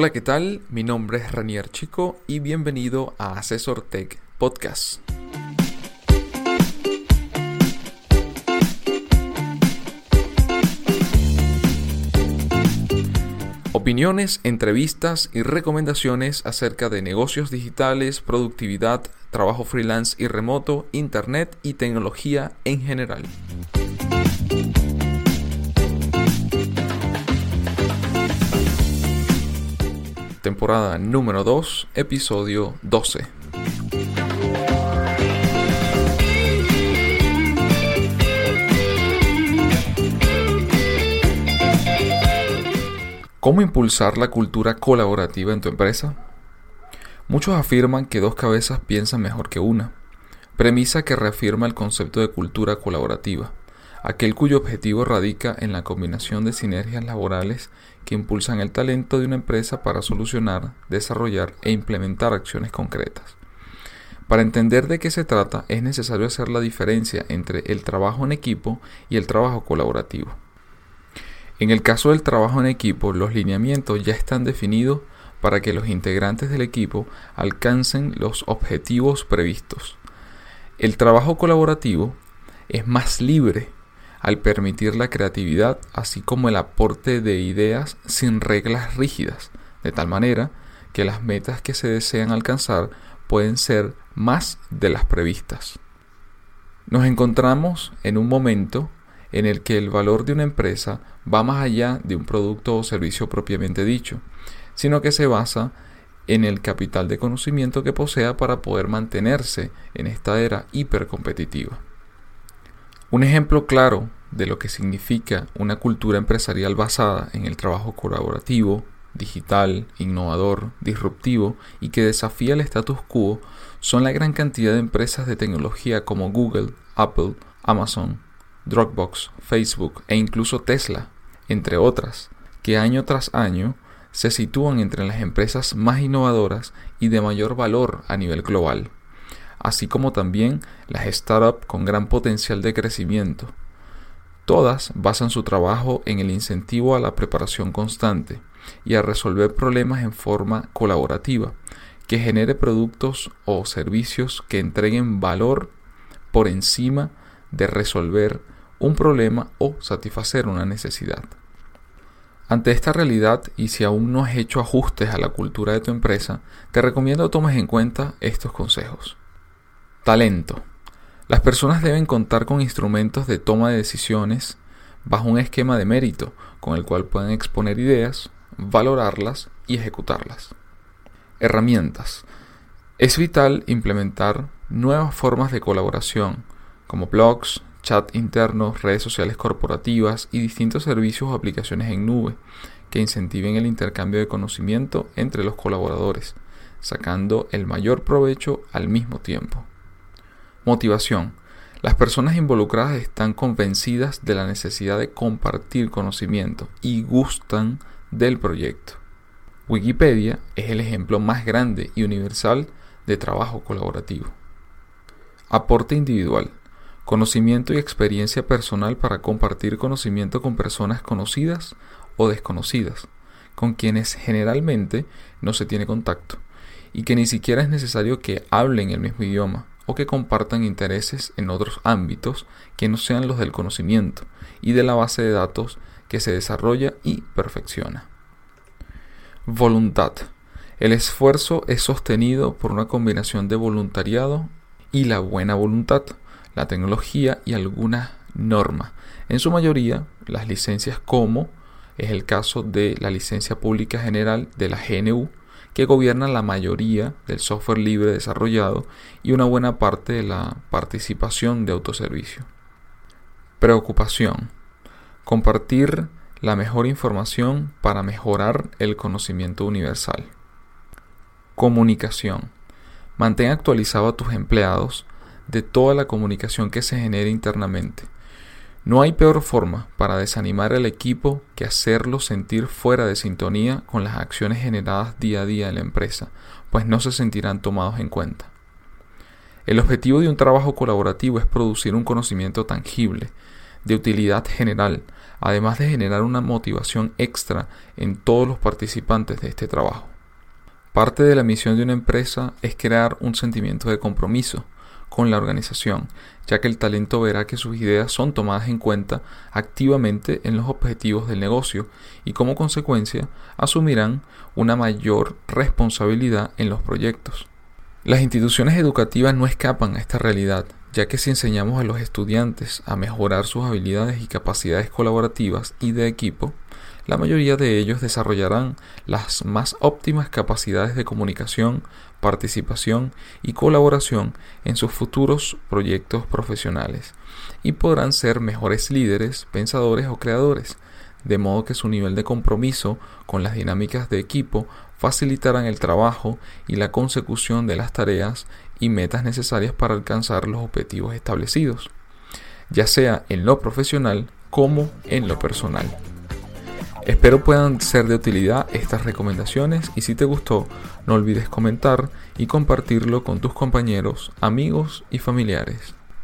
Hola, ¿qué tal? Mi nombre es Ranier Chico y bienvenido a Asesor Tech Podcast. Opiniones, entrevistas y recomendaciones acerca de negocios digitales, productividad, trabajo freelance y remoto, internet y tecnología en general. Temporada número 2, episodio 12. ¿Cómo impulsar la cultura colaborativa en tu empresa? Muchos afirman que dos cabezas piensan mejor que una, premisa que reafirma el concepto de cultura colaborativa, aquel cuyo objetivo radica en la combinación de sinergias laborales que impulsan el talento de una empresa para solucionar, desarrollar e implementar acciones concretas. Para entender de qué se trata es necesario hacer la diferencia entre el trabajo en equipo y el trabajo colaborativo. En el caso del trabajo en equipo, los lineamientos ya están definidos para que los integrantes del equipo alcancen los objetivos previstos. El trabajo colaborativo es más libre al permitir la creatividad así como el aporte de ideas sin reglas rígidas, de tal manera que las metas que se desean alcanzar pueden ser más de las previstas. Nos encontramos en un momento en el que el valor de una empresa va más allá de un producto o servicio propiamente dicho, sino que se basa en el capital de conocimiento que posea para poder mantenerse en esta era hipercompetitiva. Un ejemplo claro de lo que significa una cultura empresarial basada en el trabajo colaborativo, digital, innovador, disruptivo y que desafía el status quo son la gran cantidad de empresas de tecnología como Google, Apple, Amazon, Dropbox, Facebook e incluso Tesla, entre otras, que año tras año se sitúan entre las empresas más innovadoras y de mayor valor a nivel global, así como también las startups con gran potencial de crecimiento. Todas basan su trabajo en el incentivo a la preparación constante y a resolver problemas en forma colaborativa, que genere productos o servicios que entreguen valor por encima de resolver un problema o satisfacer una necesidad. Ante esta realidad y si aún no has hecho ajustes a la cultura de tu empresa, te recomiendo tomes en cuenta estos consejos. Talento. Las personas deben contar con instrumentos de toma de decisiones bajo un esquema de mérito con el cual pueden exponer ideas, valorarlas y ejecutarlas. Herramientas. Es vital implementar nuevas formas de colaboración, como blogs, chat internos, redes sociales corporativas y distintos servicios o aplicaciones en nube que incentiven el intercambio de conocimiento entre los colaboradores, sacando el mayor provecho al mismo tiempo. Motivación. Las personas involucradas están convencidas de la necesidad de compartir conocimiento y gustan del proyecto. Wikipedia es el ejemplo más grande y universal de trabajo colaborativo. Aporte individual conocimiento y experiencia personal para compartir conocimiento con personas conocidas o desconocidas, con quienes generalmente no se tiene contacto, y que ni siquiera es necesario que hablen el mismo idioma o que compartan intereses en otros ámbitos que no sean los del conocimiento y de la base de datos que se desarrolla y perfecciona. Voluntad. El esfuerzo es sostenido por una combinación de voluntariado y la buena voluntad la tecnología y algunas normas. En su mayoría, las licencias como es el caso de la licencia pública general de la GNU, que gobierna la mayoría del software libre desarrollado y una buena parte de la participación de autoservicio. Preocupación. Compartir la mejor información para mejorar el conocimiento universal. Comunicación. Mantén actualizado a tus empleados de toda la comunicación que se genere internamente. No hay peor forma para desanimar al equipo que hacerlo sentir fuera de sintonía con las acciones generadas día a día en la empresa, pues no se sentirán tomados en cuenta. El objetivo de un trabajo colaborativo es producir un conocimiento tangible, de utilidad general, además de generar una motivación extra en todos los participantes de este trabajo. Parte de la misión de una empresa es crear un sentimiento de compromiso con la organización, ya que el talento verá que sus ideas son tomadas en cuenta activamente en los objetivos del negocio y como consecuencia asumirán una mayor responsabilidad en los proyectos. Las instituciones educativas no escapan a esta realidad, ya que si enseñamos a los estudiantes a mejorar sus habilidades y capacidades colaborativas y de equipo, la mayoría de ellos desarrollarán las más óptimas capacidades de comunicación, participación y colaboración en sus futuros proyectos profesionales y podrán ser mejores líderes, pensadores o creadores, de modo que su nivel de compromiso con las dinámicas de equipo facilitarán el trabajo y la consecución de las tareas y metas necesarias para alcanzar los objetivos establecidos, ya sea en lo profesional como en lo personal. Espero puedan ser de utilidad estas recomendaciones y si te gustó no olvides comentar y compartirlo con tus compañeros, amigos y familiares.